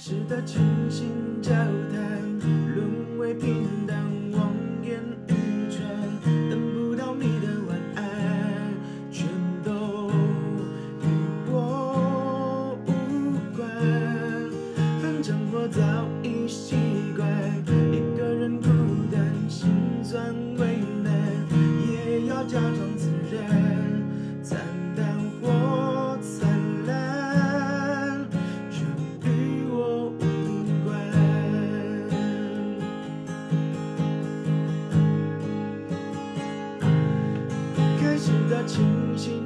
时的倾心交谈，沦为平淡，望眼欲穿，等不到你的晚安，全都与我无关。反正我早已习惯一个人孤单，心酸为难，也要假装。的清醒